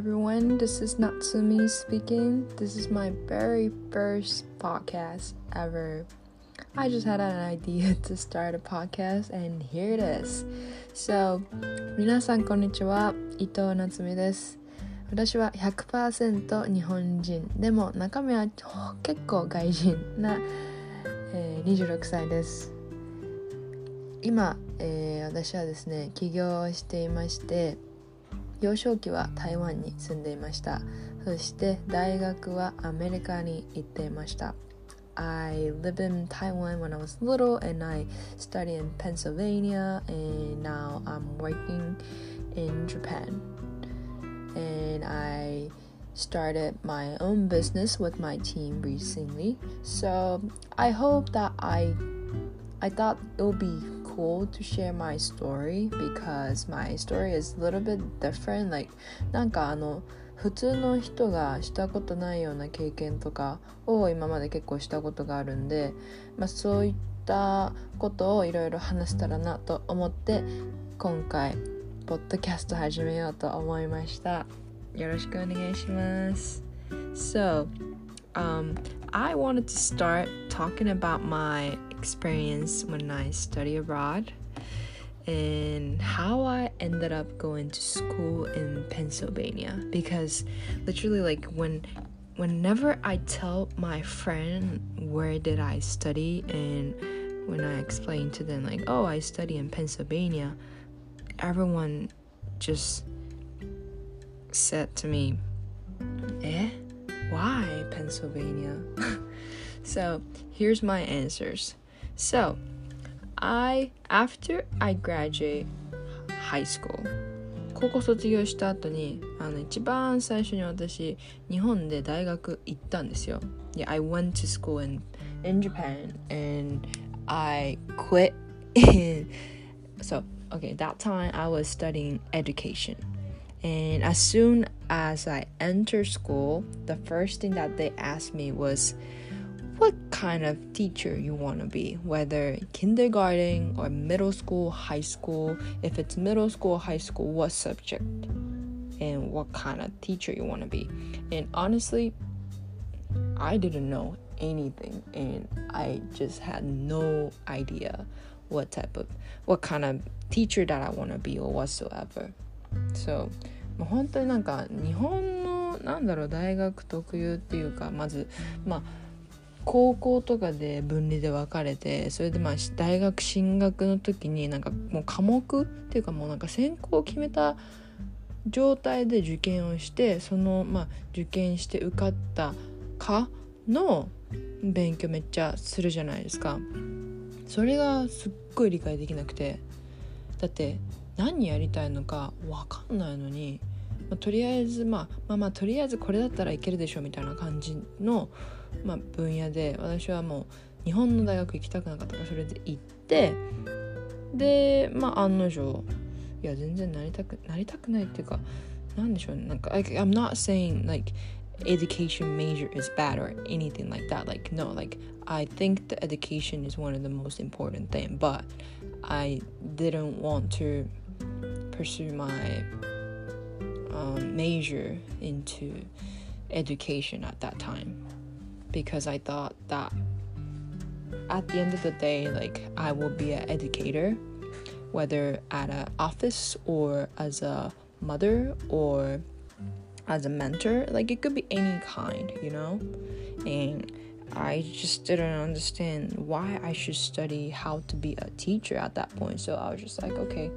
everyone. This is Natsumi speaking. This is my very first podcast ever. I just had an idea to start a podcast and here it is. So, 皆さんこんにちは。伊藤夏美です。私は100%日本人。でも中身は結構外人な、えー、26歳です。今、えー、私はですね、起業していまして、幼少期は台湾に住んでいましたそして大学はアメリカに行っていました I lived in Taiwan when I was little and I studied in Pennsylvania and now I'm working in Japan and I started my own business with my team recently so I hope that I I thought it would be cool to share my story because my story is a little bit different like なんかあの普通の人がしたことないような経験とかを今まで結構したことがあるんで、まあ、そういったことをいろいろ話せたらなと思って今回ポッドキャスト始めようと思いました。よろしくお願いします。So um, I wanted to start talking about my experience when I study abroad and how I ended up going to school in Pennsylvania. Because literally like when whenever I tell my friend where did I study and when I explain to them like oh I study in Pennsylvania everyone just said to me eh why Pennsylvania so here's my answers so, I after I graduate high school 高校卒業した後にあの一番最初に私日本で大学行ったんですよ。Yeah, I went to school in, in Japan and I quit. so, okay, that time I was studying education. And as soon as I entered school, the first thing that they asked me was, what kind of teacher you want to be, whether kindergarten or middle school, high school. If it's middle school, high school, what subject and what kind of teacher you want to be. And honestly, I didn't know anything and I just had no idea what type of what kind of teacher that I want to be or whatsoever. So 本当になんか日本のなんだろう大学特有っていうかまずまあ高校とかで分離で分かれてそれでまあ大学進学の時になんかもう科目っていうかもうなんか専攻を決めた状態で受験をしてそのまあ受験して受かったかの勉強めっちゃするじゃないですか。それがすっごい理解できなくて。だって何やりたいのか分かんないのに、まあ、とりあえず、まあ、まあまあとりあえずこれだったらいけるでしょみたいな感じのまあ、分野で私はもう日本の大学行きたくなかったからそれで行ってでまあ案の定いや全然なりたくなりたくないっていうかなんでしょうねなんか like, I'm not saying like education major is bad or anything like that like no like I think the education is one of the most important thing but I didn't want to pursue my um, major into education at that time because I thought that at the end of the day, like I will be an educator, whether at an office or as a mother or as a mentor. Like it could be any kind, you know? And I just didn't understand why I should study how to be a teacher at that point. So I was just like, okay,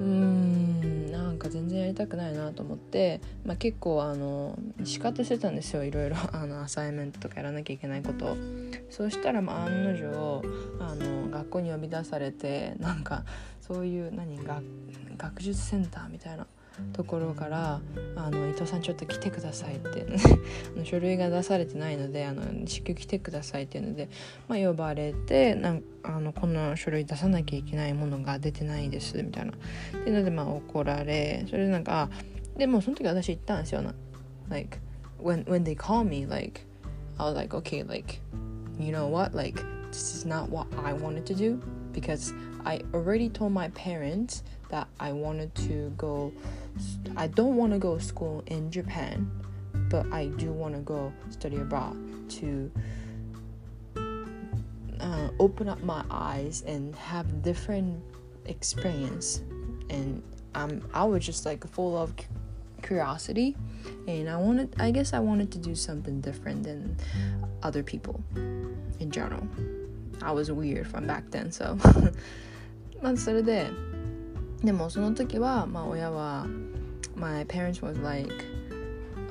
うーんなんか全然やりたくないなと思って、まあ、結構あの仕方してたんですよいろいろ。あのアサイメントとかやらなきゃいけないことそうしたら、まあ、案の定あの学校に呼び出されてなんかそういう何学学術センターみたいなところからあの伊藤さんちょっと来てくださいって書類が出されてないのであの至急来てくださいっていうので、まあ、呼ばれてなんあのこの書類出さなきゃいけないものが出てないですみたいなっていうのでまあ怒られそれでなんかでもその時私言ったんですよな like when when they call me like I was like okay like you know what like this is not what I wanted to do because I already told my parents that I wanted to go I don't want to go to school in Japan, but I do want to go study abroad to uh, open up my eyes and have different experience. And um, I was just like full of curiosity, and I wanted. I guess I wanted to do something different than other people in general. I was weird from back then, so that's what I. ででもその時はまあ親は my parents was like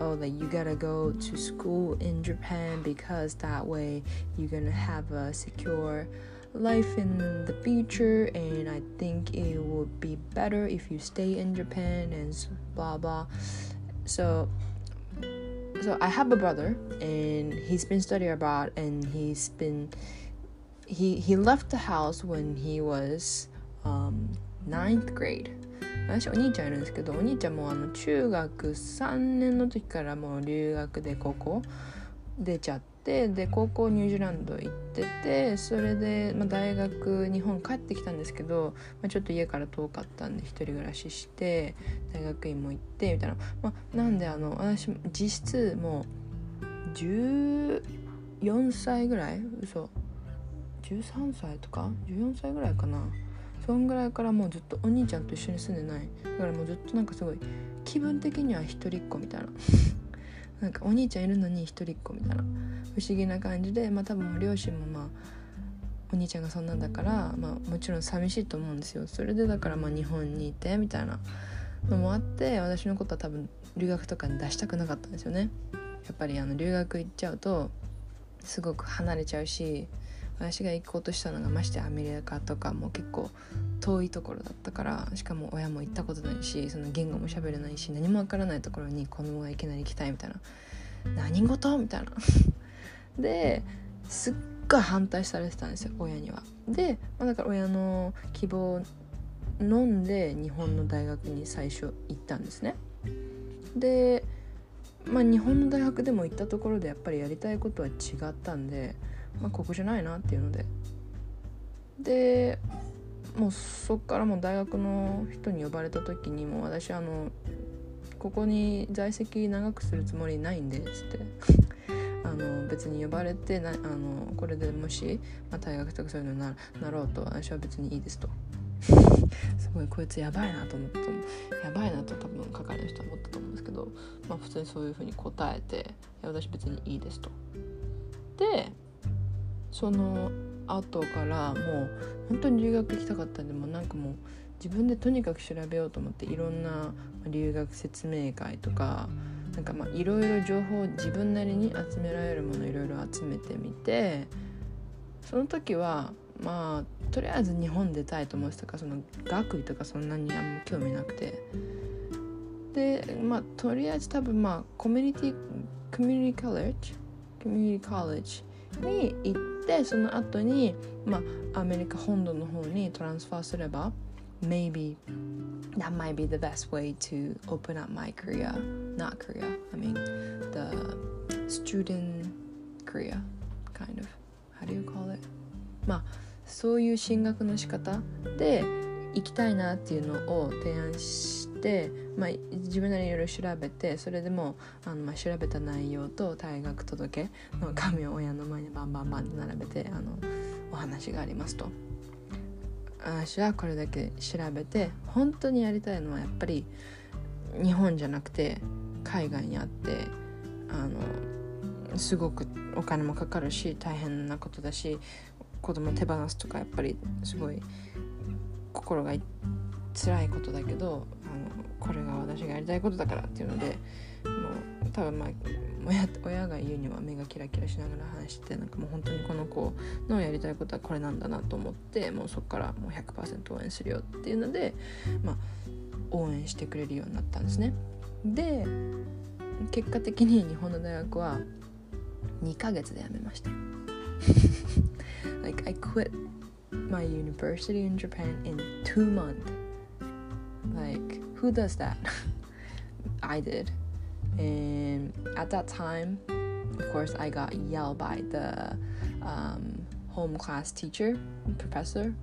oh like you gotta go to school in Japan because that way you're gonna have a secure life in the future and I think it would be better if you stay in Japan and blah blah. So so I have a brother and he's been studying abroad and he's been he he left the house when he was um ninth grade 私お兄ちゃんいるんですけどお兄ちゃんもあの中学3年の時からもう留学で高校出ちゃってで高校ニュージーランド行っててそれで、まあ、大学日本帰ってきたんですけど、まあ、ちょっと家から遠かったんで一人暮らしして大学院も行ってみたいな、まあ、なんであの私実質もう14歳ぐらい？嘘。13歳とか？14歳ぐらいかな？そんぐらいからもうずっとお兄ちゃんと一緒に住んでない。だからもうずっとなんかすごい気分的には一人っ子みたいな。なんかお兄ちゃんいるのに一人っ子みたいな。不思議な感じでまあ多分両親もまあお兄ちゃんがそんなんだから、まあ、もちろん寂しいと思うんですよ。それでだからまあ日本にいてみたいな。のもあって私のことは多分留学とかに出したくなかったんですよね。やっぱりあの留学行っちゃうとすごく離れちゃうし私が行こうとしたのがましてアメリカとかも結構遠いところだったからしかも親も行ったことないしその言語も喋れないし何もわからないところに子供がいきなり行きたいみたいな何事？みたいな ですっごい反対されてたんですよ親には。で、まあ、だから親の希望を飲んで日本の大学に最初行ったんですね。でまあ日本の大学でも行ったところでやっぱりやりたいことは違ったんでまあ、ここじゃないなっていうので。でもうそっからも大学の人に呼ばれた時にも私あのここに在籍長くするつもりないんでっつって。あの別に呼ばれてなあのこれでもし、まあ、大学とかそういうのにななろうと私は別にいいですと。すごいこいつやばいなと思ったやばいなと多分係の人は思ったと思うんですけど、まあ、普通にそういうふうに答えていや私別にいいですと。でその後からもう本当に留学行きたかったんでもなんかもう自分でとにかく調べようと思っていろんな留学説明会とかなんかまあいろいろ情報を自分なりに集められるものいろいろ集めてみてその時はまあとりあえず日本出たいと思ってたからその学位とかそんなにあんま興味なくてでまあとりあえず多分まあコミュニティコミュニティコレッジ？コミュニティコレッジに行ってその後にまあアメリカ本土の方にトランスファーすれば maybe that might be the best way to open up my career not career I mean the student career kind of how do you call it まあそういう進学の仕方で行きたいなっていうのを提案して、まあ、自分なりにいろいろ調べてそれでもあの、まあ、調べた内容と退学届の紙を親の前にバンバンバンって並べてあのお話がありますと。私はこれだけ調べて本当にやりたいのはやっぱり日本じゃなくて海外にあってあのすごくお金もかかるし大変なことだし子供手放すとかやっぱりすごい心が辛いことだけどこれが私がやりたいことだからっていうのでもう多分まあ親親が言うには目がキラキラしながら話してなんかもう本当にこの子のやりたいことはこれなんだなと思ってもうそこからもう100%応援するよっていうのでまあ応援してくれるようになったんですね。で結果的に日本の大学は2ヶ月で辞めました。like I quit my university in Japan in two months. Like, who does that? I did. And at that time, of course, I got yelled by the um, home class teacher, professor.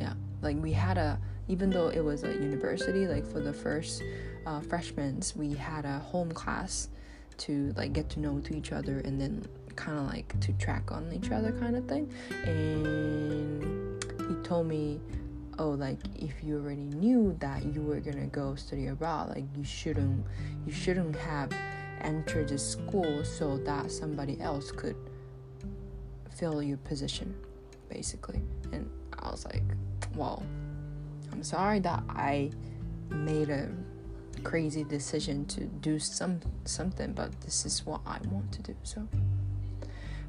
Yeah, like we had a even though it was a university like for the first uh, freshmen we had a home class to like get to know to each other and then kind of like to track on each other kind of thing and he told me oh like if you already knew that you were gonna go study abroad like you shouldn't you shouldn't have entered the school so that somebody else could fill your position basically and i was like well i'm sorry that i made a crazy decision to do some something but this is what i want to do so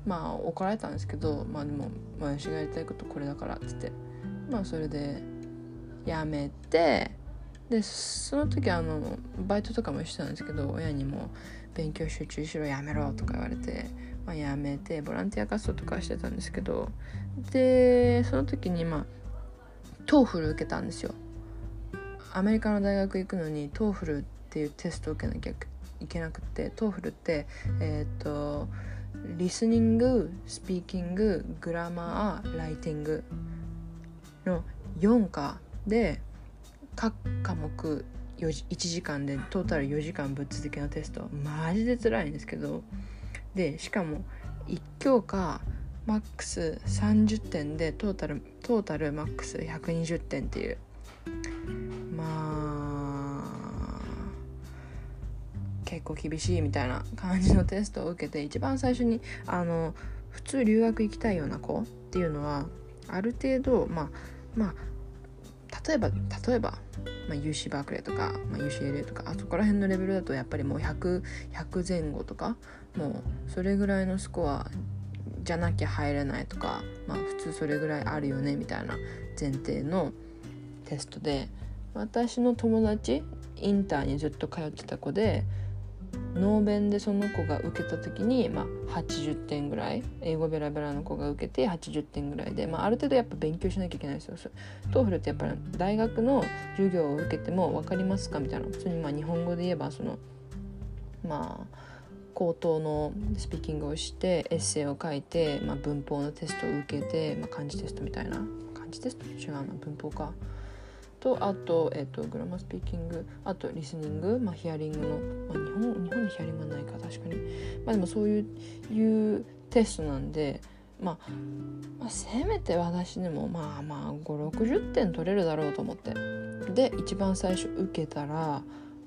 まあ怒られたんですけどまあでも私がやりたいことこれだからっつって まあそれでやめてでその時あのバイトとかもしてたんですけど親にも勉強集中しろやめろとか言われて、まあ、やめてボランティア活動とかしてたんですけどでその時にまあ TOEFL 受けたんですよ。アメリカの大学行くのに TOEFL っていうテストを受けなきゃいけなくて TOEFL ってえっ、とリスニングスピーキンググラマーライティングの4科で各科目1時間でトータル4時間ぶっ続けのテスト。マジで辛いんですけど。でしかも1教科マックス30点でトータルトータルマックス120点っていう。まあ結構厳しいみたいな感じのテストを受けて一番最初にあの普通留学行きたいような子っていうのはある程度まあまあ例えば例えば、まあ、UC バークレーとか、まあ、UCLA とかあそこら辺のレベルだとやっぱりもう100100前後とかもうそれぐらいのスコアじゃなきゃ入れないとか、まあ、普通それぐらいあるよねみたいな前提のテストで私の友達インターにずっと通ってた子でノー勉でその子が受けた時に、まあ、80点ぐらい英語ベラベラの子が受けて80点ぐらいで、まあ、ある程度やっぱ勉強しなきゃいけないですよ。 TOEFL ってやっぱり大学の授業を受けても分かりますかみたいな普通にまあ日本語で言えばそのまあ口頭のスピーキングをしてエッセイを書いて、まあ、文法のテストを受けて、まあ、漢字テストみたいな漢字テスト？違うな文法か。とあと,、えーと、グラマースピーキングあとリスニング、まあ、ヒアリングの、まあ、日本日本にヒアリングはないか確かに、まあ、でもそういういうテストなんで、まあ、まあ、せめて私でもまあまあ560点取れるだろうと思って。で一番最初受けたら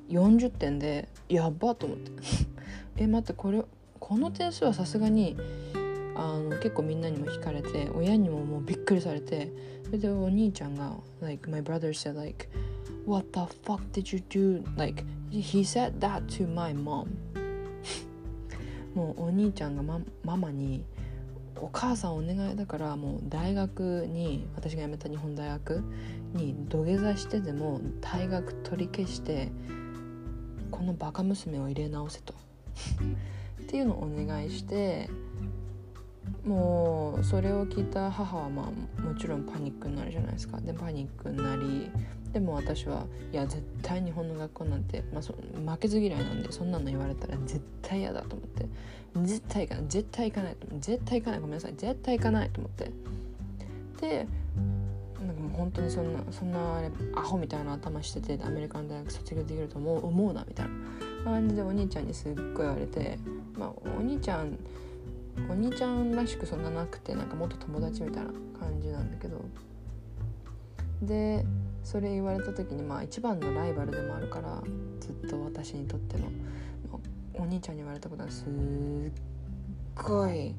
40点でやばと思って。え待ってこれこの点数はさすがにあの結構みんなにも聞かれて親にももうびっくりされてそれでお兄ちゃんが like my brother said like what the fuck did you do? Like he said that to my mom. もうお兄ちゃんがマママにお母さんお願いだからもう大学に私が辞めた日本大学に土下座してでも退学取り消してこのバカ娘を入れ直せと。っていうのをお願いしてもうそれを聞いた母はまあもちろんパニックになるじゃないですか。でパニックになりでも私はいや絶対日本の学校なんて、まあ、そ負けず嫌いなんでそんなの言われたら絶対嫌だと思って。絶対行かない。絶対行かない絶対行かない。ごめんなさい。絶対行かないと思って。でなんかもう本当にそんなそんなあれアホみたいな頭しててアメリカの大学卒業できると思う思うなみたいな感じでお兄ちゃんにすっごい言われて。まあお兄ちゃんお兄ちゃんらしくそんななくてなんかもっと友達みたいな感じなんだけど。でそれ言われた時にまあ一番のライバルでもあるからずっと私にとってのお兄ちゃんに言われたことはすっごい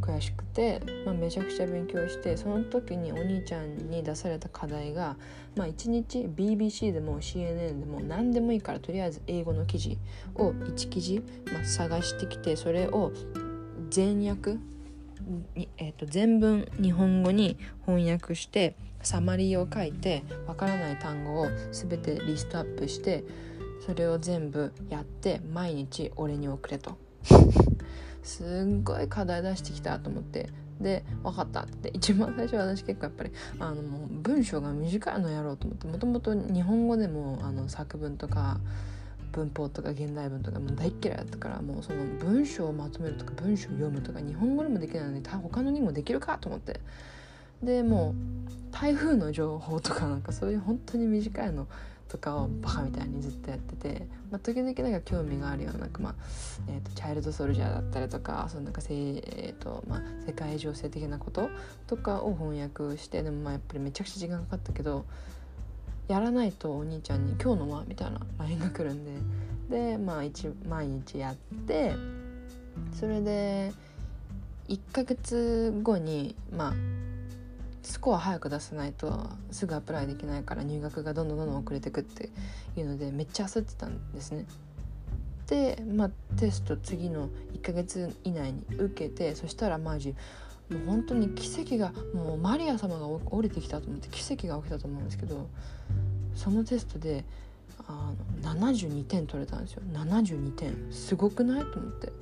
悔しくて、まあ、めちゃくちゃ勉強してその時にお兄ちゃんに出された課題が、まあ、1日 BBC でも CNN でも何でもいいからとりあえず英語の記事を1記事、まあ、探してきてそれを全訳？にえーと、全文日本語に翻訳してサマリーを書いてわからない単語を全てリストアップしてそれを全部やって毎日俺に送れと。すっごい課題出してきたと思って。で分かった。って一番最初私結構やっぱりあの文章が短いのやろうと思ってもともと日本語でもあの作文とか文法とか現代文とかもう大っ嫌いだったからもうその文章をまとめるとか文章を読むとか日本語でもできないのに他のにもできるかと思って。でもう台風の情報とかなんかそういう本当に短いのとかをバカみたいにずっとやってて、まあ、時々なんか興味があるようななんか、まあえーと、チャイルドソルジャーだったりとかそのなんか、えーとまあ、世界情勢的なこととかを翻訳してでもまあやっぱりめちゃくちゃ時間かかったけどやらないとお兄ちゃんに「今日のは?」みたいな LINE が来るんででまあ一毎日やってそれで1ヶ月後にまあスコア早く出さないとすぐアプライできないから入学がどんどんどんどん遅れてくっていうのでめっちゃ焦ってたんですね。で、まあ、テスト次の1ヶ月以内に受けてそしたらマジもう本当に奇跡がもうマリア様が降りてきたと思って奇跡が起きたと思うんですけどそのテストであの72点取れたんですよ。72点。すごくないと思って。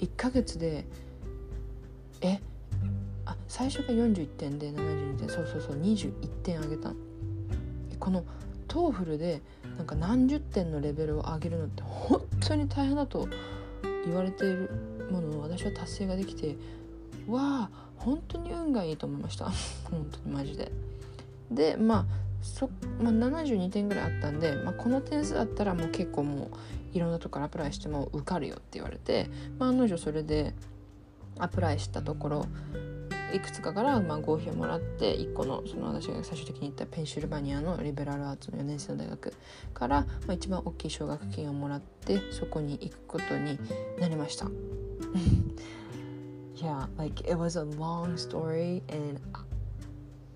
1ヶ月でえあ最初が41点で72点。そうそうそう。21点上げたこの TOEFL でなんか何十点のレベルを上げるのって本当に大変だと言われているものを私は達成ができてわあ本当に運がいいと思いました 本当にマジででまあそ、まあ、72点ぐらいあったんで、まあ、この点数だったらもう結構もういろんなとこから apply しても受かるよって言われて、まあ、案の定それで apply したところいくつかからまあ合否をもらって1個のその私が最終的に行ったペンシルバニアのリベラルアーツの4年生の大学から、まあ、一番大きい奨学金をもらってそこに行くことになりました。Yeah, like it was a long story and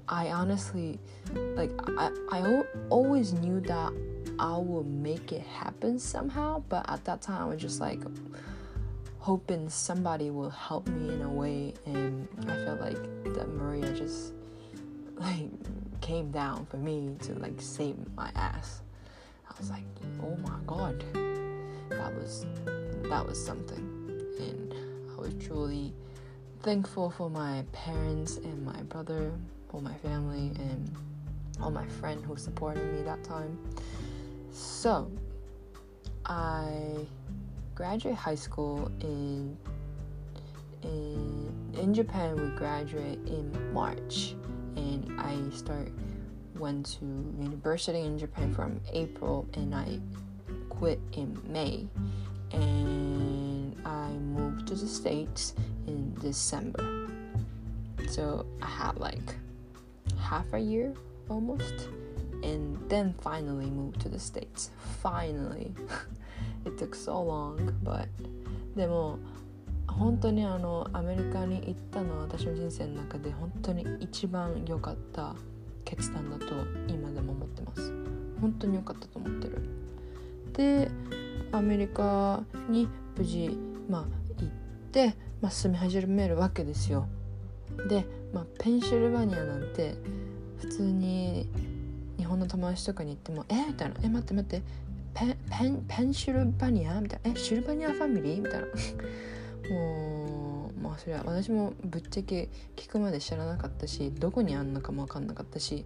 I honestly like I, I always knew that I would make it happen somehow, but at that time I was just like hoping somebody will help me in a way and I felt like that Maria just like came down for me to like save my ass. I was like, oh my god. That was that was something. And I was truly thankful for my parents and my brother, for my family and all my friend who supported me that time. So I graduate high school in in in Japan we graduate in March and I start went to university in Japan from April and I quit in May and I moved to the States in December. So I had like half a year almost and then finally moved to the States. Finally. It took so long, but でも本当にあのアメリカに行ったのは私の人生の中で本当に一番良かった決断だと今でも思ってます本当に良かったと思ってるでアメリカに無事まあ行って、まあ、住み始めるわけですよ。で、まあ、ペンシルバニアなんて普通に日本の友達とかに行っても「え？みたいな「え待って待って。ペペンペンシルバニア？みたいなえ？シルバニアファミリー？みたいな。もうまあそれは私もぶっちゃけ聞くまで知らなかったしどこにあんのかも分かんなかったし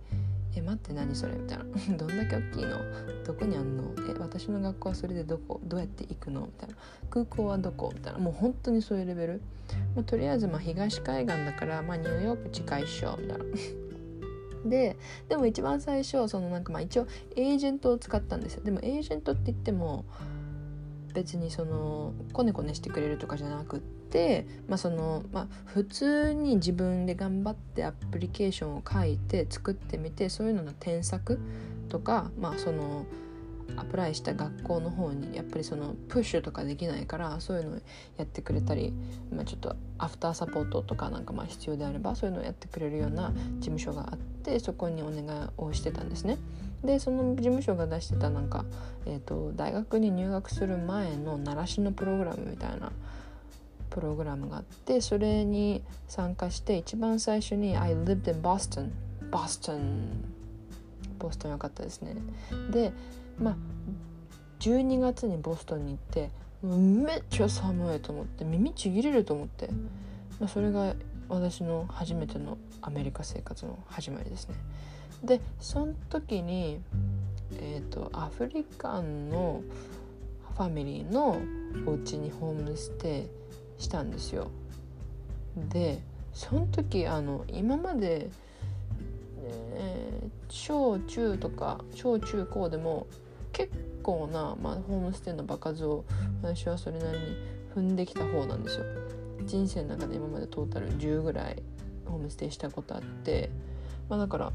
え待って何それみたいな どんだけ大きいの？どこにあんの？え私の学校はそれでどこ？どうやって行くの？みたいな空港はどこ？みたいなもう本当にそういうレベル、まあ、とりあえずまあ東海岸だからまあニューヨーク近いっしょみたいな。ででも一番最初そのなんかまあ一応エージェントを使ったんですよ。でもエージェントって言っても別にそのコネコネしてくれるとかじゃなくっまあそのまあ普通に自分で頑張ってアプリケーションを書いて作ってみてそういうのの添削とかまあそのアプライした学校の方にやっぱりそのプッシュとかできないからそういうのをやってくれたり、まあ、ちょっとアフターサポートとかなんかまあ必要であればそういうのをやってくれるような事務所があってそこにお願いをしてたんですね。でその事務所が出してたなんか、えーと、大学に入学する前の習志野プログラムみたいなプログラムがあってそれに参加して一番最初に「I lived in Boston」ボストンボストンよかったですね。でまあ12月にボストンに行ってめっちゃ寒いと思って耳ちぎれると思って、まあ、それが私の初めてのアメリカ生活の始まりですね。でその時に、えーと、アフリカンのファミリーのお家にホームステイしたんですよ。でその時あの今までえー、小中とか小中高でも結構な、まあ、ホームステイの場数を私はそれなりに踏んできた方なんですよ。人生の中で今までトータル10ぐらいホームステイしたことあって、まあ、だから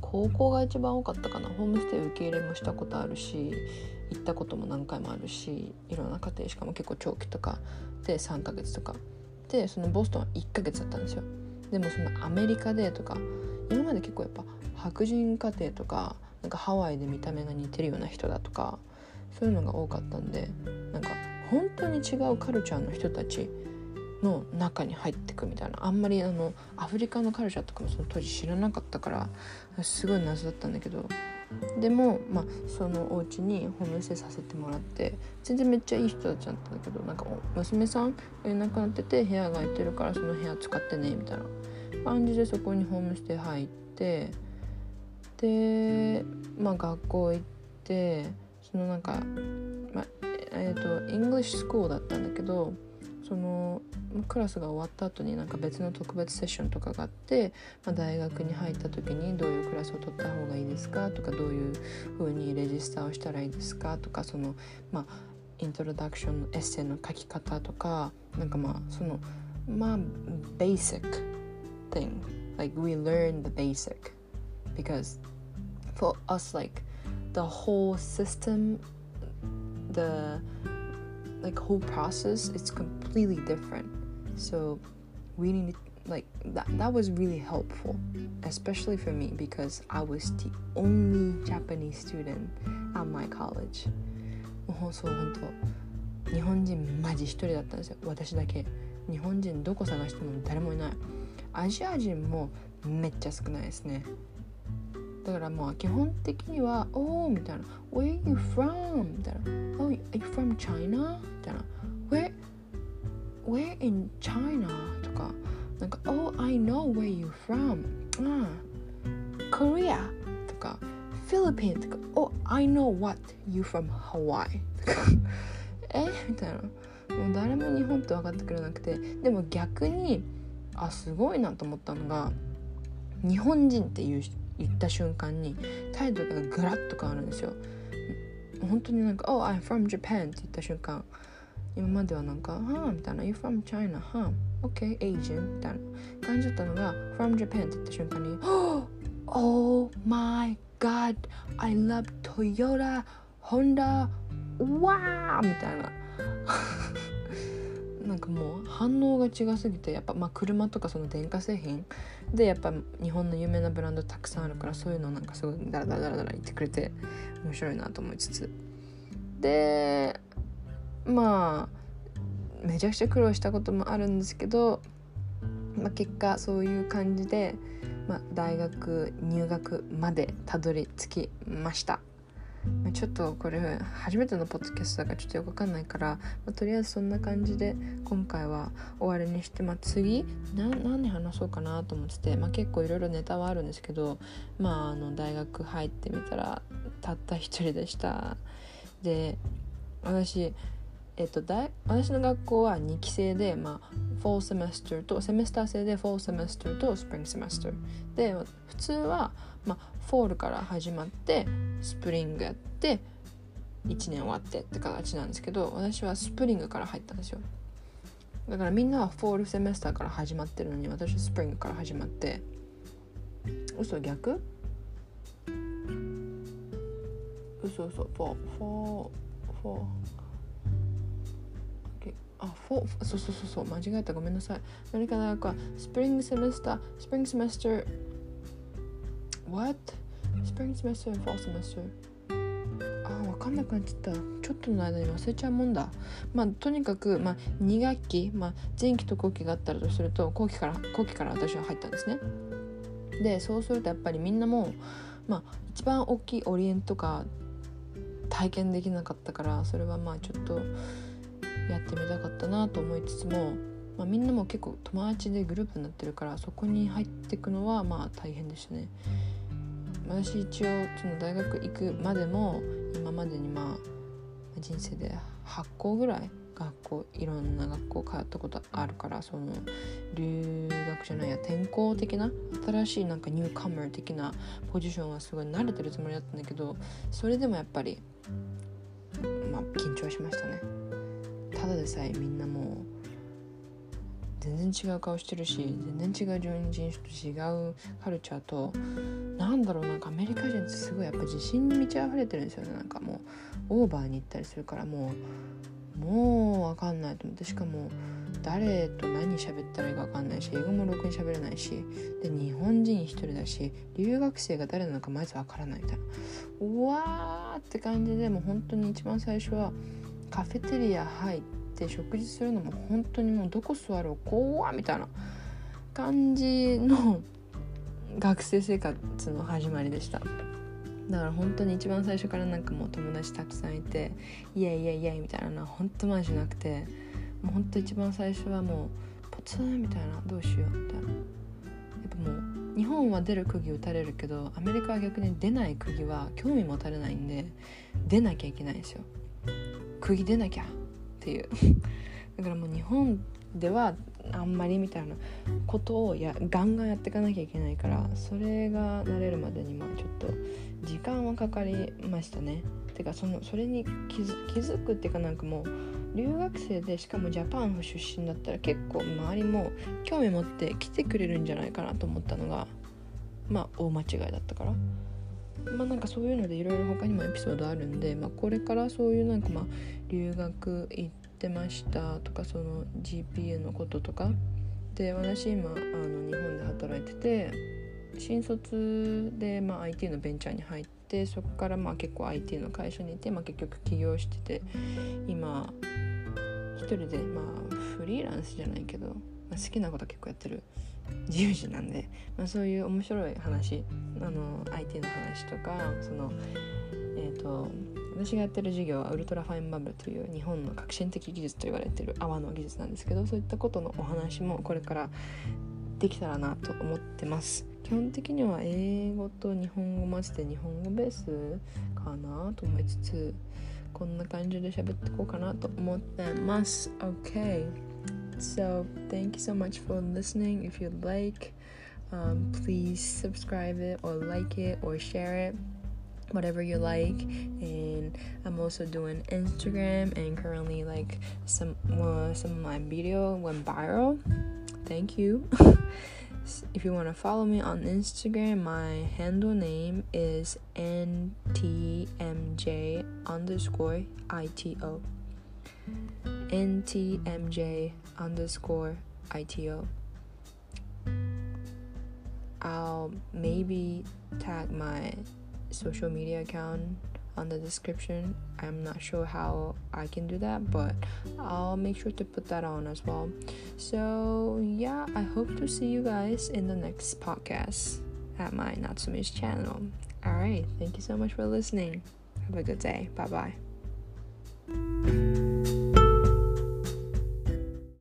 高校が一番多かったかなホームステイ受け入れもしたことあるし行ったことも何回もあるしいろんな家庭しかも結構長期とかで3ヶ月とか。でそのボストンは1ヶ月だったんですよ。でもそのアメリカでとか今まで結構やっぱ白人家庭とかなんかハワイで見た目が似てるような人だとかそういうのが多かったんでなんか本当に違うカルチャーの人たちの中に入ってくみたいな。あんまりあのアフリカのカルチャーとかもその当時知らなかったからすごい謎だったんだけどでも、まあ、そのお家にホームステイさせてもらって全然めっちゃいい人たちだったんだけどなんか娘さんがいなくなってて部屋が空いてるからその部屋使ってねみたいな感じでそこにホームステイ入ってで、まあ、学校行ってそのなんか、まあ、えっ、ー、と English school だったんだけどそのクラスが終わった後になんか別の特別セッションとかがあって、まあ、大学に入った時にどういうクラスを取った方がいいですかとかどういう風にレジスターをしたらいいですかとかそのまあイントロダクションのエッセイの書き方とかなんかまあそのまあ basic thing. Like we learn the basic. Because for us like the whole system the like whole process it's completely different so we need like that that was really helpful especially for me because i was the only japanese student at my college そう本当日本人マジ一人だったんですよ私だけ日本人どこ探しても誰もいないアジア人もめっちゃ少ないですね だからまあ基本的には「おお」みたいな「Where are you from?」みたいな「Oh, are you from China?」みたいな「Where, where in China?」とかなんか「Oh, I know where you from」ああ「Korea」とか「Philippines」とか「Oh, I know what you from Hawaii」とかえみたいなもう誰も日本って分かってくれなくてでも逆にあすごいなと思ったのが日本人っていう人言った瞬間に態度がガラッと変わるんですよ。本当になんか「Oh, I'm from Japan」って言った瞬間今まではなんか「はあ」みたいな「You're from China」はあ「OK Asian」みたいな感じだったのが「from Japan」って言った瞬間に「Oh my god I love Toyota Honda わー!」みたいな。なんかもう反応が違すぎてやっぱまあ車とかその電化製品でやっぱ日本の有名なブランドたくさんあるからそういうのなんかすごいダラダラダラダラ言ってくれて面白いなと思いつつでまあめちゃくちゃ苦労したこともあるんですけど、まあ、結果そういう感じで、まあ、大学入学までたどり着きました。ちょっとこれ初めてのポッドキャストだからちょっとよくわかんないから、まあ、とりあえずそんな感じで今回は終わりにして、まあ、次何で話そうかなと思ってて、まあ、結構いろいろネタはあるんですけど、まあ、あの大学入ってみたらたった一人でした。で私えっと、大私の学校は2期制で、まあ、 fall semester と semester 制で fall semester と spring semester で普通は、まあ、 fall から始まってスプリングやって1年終わってって形なんですけど私はスプリングから入ったんですよ。だからみんなは fall semester から始まってるのに私はスプリングから始まって嘘逆？嘘嘘フォーフォーフォーあフォーそうそうそうそう間違えた。ごめんなさい。アメリカ大学は spring semester spring semester What? Spring semester and fall semester あ分かんなくなっちゃったちょっとの間に忘れちゃうもんだまあとにかく、まあ、2学期、まあ、前期と後期があったらとすると後期から後期から私は入ったんですねでそうするとやっぱりみんなもまあ一番大きいオリエントが体験できなかったからそれはまあちょっとやってみたかったなと思いつつも、まあ、みんなも結構友達でグループになってるからそこに入っていくのはまあ大変でしたね。私一応その大学行くまでも今までにまあ人生で8校ぐらい学校いろんな学校通ったことあるからその留学じゃないや転校的な新しいなんかニューカマー的なポジションはすごい慣れてるつもりだったんだけどそれでもやっぱりまあ緊張しましたね。ただでさえみんなもう全然違う顔してるし全然違う人種と違うカルチャーとなんだろうなんかアメリカ人ってすごいやっぱ自信に満ち溢れてるんですよねなんかもうオーバーに行ったりするからもうもう分かんないと思ってしかも。誰と何喋ったらいいか分かんないし英語もろくに喋れないしで日本人一人だし留学生が誰なのかまず分からないみたいなうわーって感じでもう本当に一番最初はカフェテリア入って食事するのも本当にもうどこ座ろう怖みたいな。感じの学生生活の始まりでした。だから本当に一番最初からなんかもう友達たくさんいてイエイイエイイエイみたいなのは本当マジなくてもう本当一番最初はもうポツンみたいなどうしようみたいな。やっぱもう日本は出る釘打たれるけどアメリカは逆に出ない釘は興味持たれないんで出なきゃいけないんですよ。釘出なきゃっていう。だからもう日本ではあんまりみたいなことをやガンガンやっていかなきゃいけないからそれが慣れるまでにまあちょっと時間はかかりましたね。てかそのそれに気づくっていうかなんかもう留学生でしかもジャパン出身だったら結構周りも興味持って来てくれるんじゃないかなと思ったのがまあ大間違いだったから。まあなんかそういうのでいろいろ他にもエピソードあるんで、まあ、これからそういうなんかまあ留学行っててましたとかその GPA のこととか。で私今あの日本で働いてて新卒で、まあ、IT のベンチャーに入ってそこからまあ結構 IT の会社にいて、まあ、結局起業してて今一人でまあフリーランスじゃないけど、まあ、好きなこと結構やってる 自由人なんで、まあ、そういう面白い話あの IT の話とかそのえっ、ー、と私がやってる授業はウルトラファインバブルという日本の革新的技術と言われている泡の技術なんですけどそういったことのお話もこれからできたらなと思ってます。基本的には英語と日本語混ぜて日本語ベースかなと思いつつこんな感じで喋っていこうかなと思ってます。OK so thank you so much for listening. If you like um, please subscribe it or like it or share it. Whatever you like. And i'm also doing instagram and currently like some uh, some of my video went viral. Thank you. If you want to follow me on instagram my handle name is ntmj underscore ito ntmj underscore ito i'll maybe tag my social media account on the description. I'm not sure how I can do that, but I'll make sure to put that on as well. So, yeah, I hope to see you guys in the next podcast at my Natsumi's channel. All right, thank you so much for listening. Have a good day. Bye bye.